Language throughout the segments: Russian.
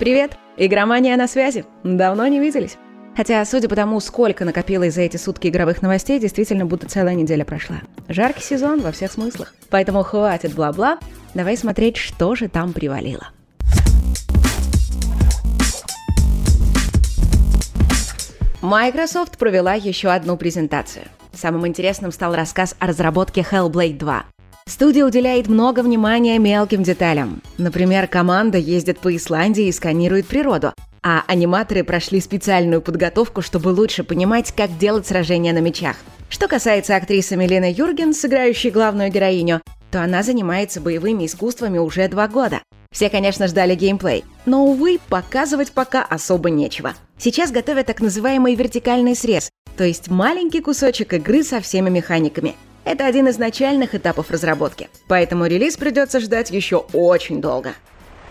Привет! Игромания на связи. Давно не виделись. Хотя, судя по тому, сколько накопилось за эти сутки игровых новостей, действительно будто целая неделя прошла. Жаркий сезон во всех смыслах. Поэтому хватит бла-бла. Давай смотреть, что же там привалило. Microsoft провела еще одну презентацию. Самым интересным стал рассказ о разработке Hellblade 2. Студия уделяет много внимания мелким деталям. Например, команда ездит по Исландии и сканирует природу, а аниматоры прошли специальную подготовку, чтобы лучше понимать, как делать сражения на мечах. Что касается актрисы Милены Юрген, сыграющей главную героиню, то она занимается боевыми искусствами уже два года. Все, конечно, ждали геймплей, но, увы, показывать пока особо нечего. Сейчас готовят так называемый вертикальный срез, то есть маленький кусочек игры со всеми механиками. Это один из начальных этапов разработки, поэтому релиз придется ждать еще очень долго.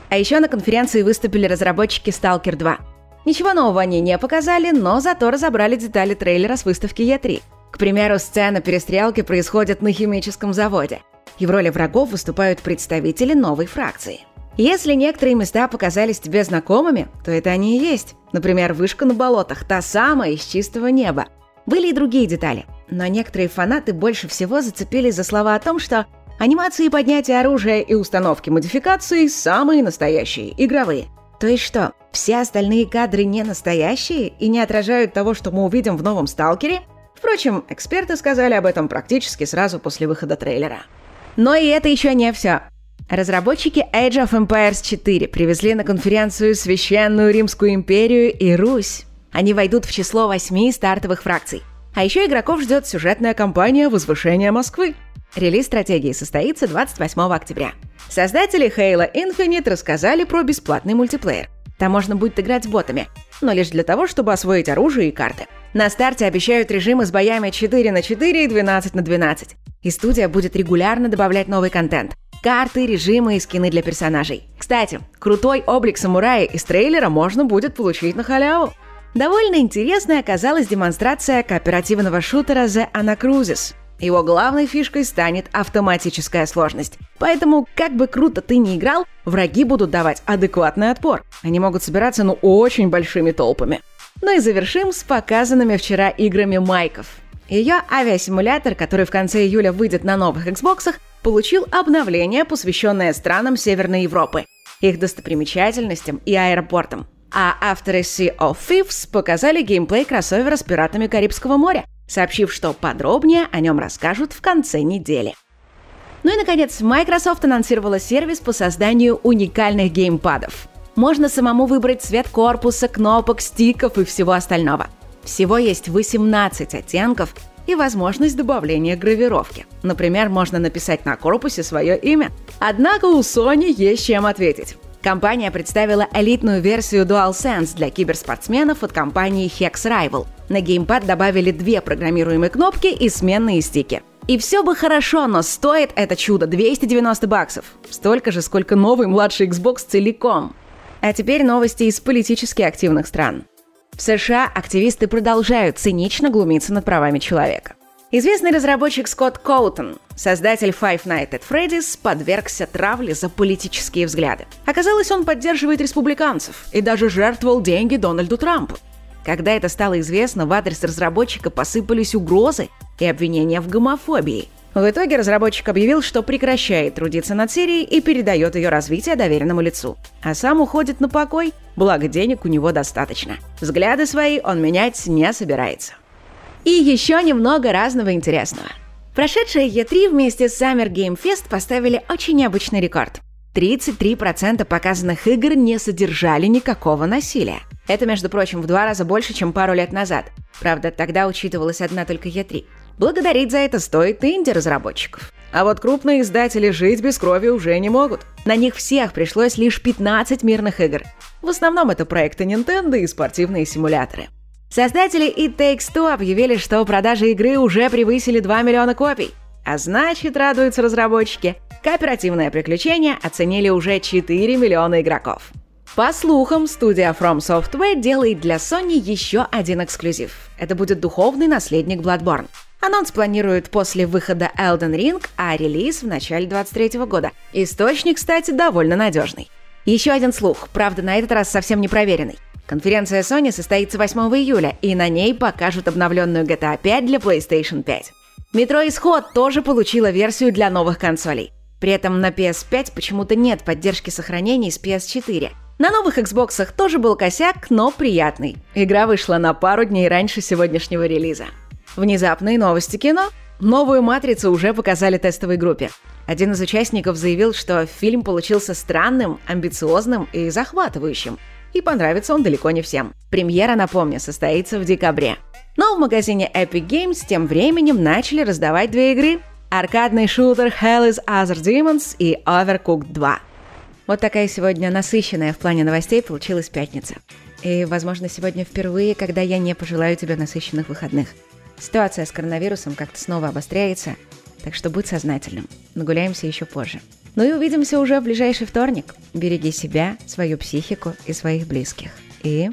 А еще на конференции выступили разработчики Stalker 2. Ничего нового они не показали, но зато разобрали детали трейлера с выставки E3. К примеру, сцена перестрелки происходит на химическом заводе. И в роли врагов выступают представители новой фракции. Если некоторые места показались тебе знакомыми, то это они и есть. Например, вышка на болотах, та самая из чистого неба. Были и другие детали, но некоторые фанаты больше всего зацепились за слова о том, что Анимации поднятия оружия и установки модификаций самые настоящие, игровые. То есть что, все остальные кадры не настоящие и не отражают того, что мы увидим в новом «Сталкере»? Впрочем, эксперты сказали об этом практически сразу после выхода трейлера. Но и это еще не все. Разработчики Age of Empires 4 привезли на конференцию Священную Римскую империю и Русь. Они войдут в число восьми стартовых фракций. А еще игроков ждет сюжетная кампания «Возвышение Москвы». Релиз стратегии состоится 28 октября. Создатели Halo Infinite рассказали про бесплатный мультиплеер. Там можно будет играть с ботами, но лишь для того, чтобы освоить оружие и карты. На старте обещают режимы с боями 4 на 4 и 12 на 12. И студия будет регулярно добавлять новый контент. Карты, режимы и скины для персонажей. Кстати, крутой облик самурая из трейлера можно будет получить на халяву. Довольно интересной оказалась демонстрация кооперативного шутера The Anacrusis. Его главной фишкой станет автоматическая сложность. Поэтому, как бы круто ты ни играл, враги будут давать адекватный отпор. Они могут собираться, ну, очень большими толпами. Ну и завершим с показанными вчера играми Майков. Ее авиасимулятор, который в конце июля выйдет на новых Xbox, получил обновление, посвященное странам Северной Европы, их достопримечательностям и аэропортам. А авторы Sea of Thieves показали геймплей кроссовера с пиратами Карибского моря – сообщив, что подробнее о нем расскажут в конце недели. Ну и, наконец, Microsoft анонсировала сервис по созданию уникальных геймпадов. Можно самому выбрать цвет корпуса, кнопок, стиков и всего остального. Всего есть 18 оттенков и возможность добавления гравировки. Например, можно написать на корпусе свое имя. Однако у Sony есть чем ответить. Компания представила элитную версию DualSense для киберспортсменов от компании Hex Rival. На геймпад добавили две программируемые кнопки и сменные стики. И все бы хорошо, но стоит это чудо 290 баксов. Столько же, сколько новый младший Xbox целиком. А теперь новости из политически активных стран. В США активисты продолжают цинично глумиться над правами человека. Известный разработчик Скотт Коутон, создатель Five Nights at Freddy's, подвергся травле за политические взгляды. Оказалось, он поддерживает республиканцев и даже жертвовал деньги Дональду Трампу. Когда это стало известно, в адрес разработчика посыпались угрозы и обвинения в гомофобии. В итоге разработчик объявил, что прекращает трудиться над серией и передает ее развитие доверенному лицу. А сам уходит на покой, благо денег у него достаточно. Взгляды свои он менять не собирается. И еще немного разного интересного. Прошедшая E3 вместе с Summer Game Fest поставили очень необычный рекорд. 33% показанных игр не содержали никакого насилия. Это, между прочим, в два раза больше, чем пару лет назад. Правда, тогда учитывалась одна только E3. Благодарить за это стоит инди-разработчиков. А вот крупные издатели жить без крови уже не могут. На них всех пришлось лишь 15 мирных игр. В основном это проекты Nintendo и спортивные симуляторы. Создатели It Takes Two объявили, что продажи игры уже превысили 2 миллиона копий. А значит, радуются разработчики, кооперативное приключение оценили уже 4 миллиона игроков. По слухам, студия From Software делает для Sony еще один эксклюзив. Это будет духовный наследник Bloodborne. Анонс планируют после выхода Elden Ring, а релиз в начале 2023 года. Источник, кстати, довольно надежный. Еще один слух, правда, на этот раз совсем не проверенный. Конференция Sony состоится 8 июля, и на ней покажут обновленную GTA 5 для PlayStation 5. Метро Исход тоже получила версию для новых консолей. При этом на PS5 почему-то нет поддержки сохранений с PS4. На новых Xbox тоже был косяк, но приятный. Игра вышла на пару дней раньше сегодняшнего релиза. Внезапные новости кино. Новую «Матрицу» уже показали тестовой группе. Один из участников заявил, что фильм получился странным, амбициозным и захватывающим. И понравится он далеко не всем. Премьера, напомню, состоится в декабре. Но в магазине Epic Games тем временем начали раздавать две игры. Аркадный шутер Hell is Other Demons и Overcooked 2. Вот такая сегодня насыщенная в плане новостей получилась пятница. И, возможно, сегодня впервые, когда я не пожелаю тебе насыщенных выходных. Ситуация с коронавирусом как-то снова обостряется – так что будь сознательным. Нагуляемся еще позже. Ну и увидимся уже в ближайший вторник. Береги себя, свою психику и своих близких. И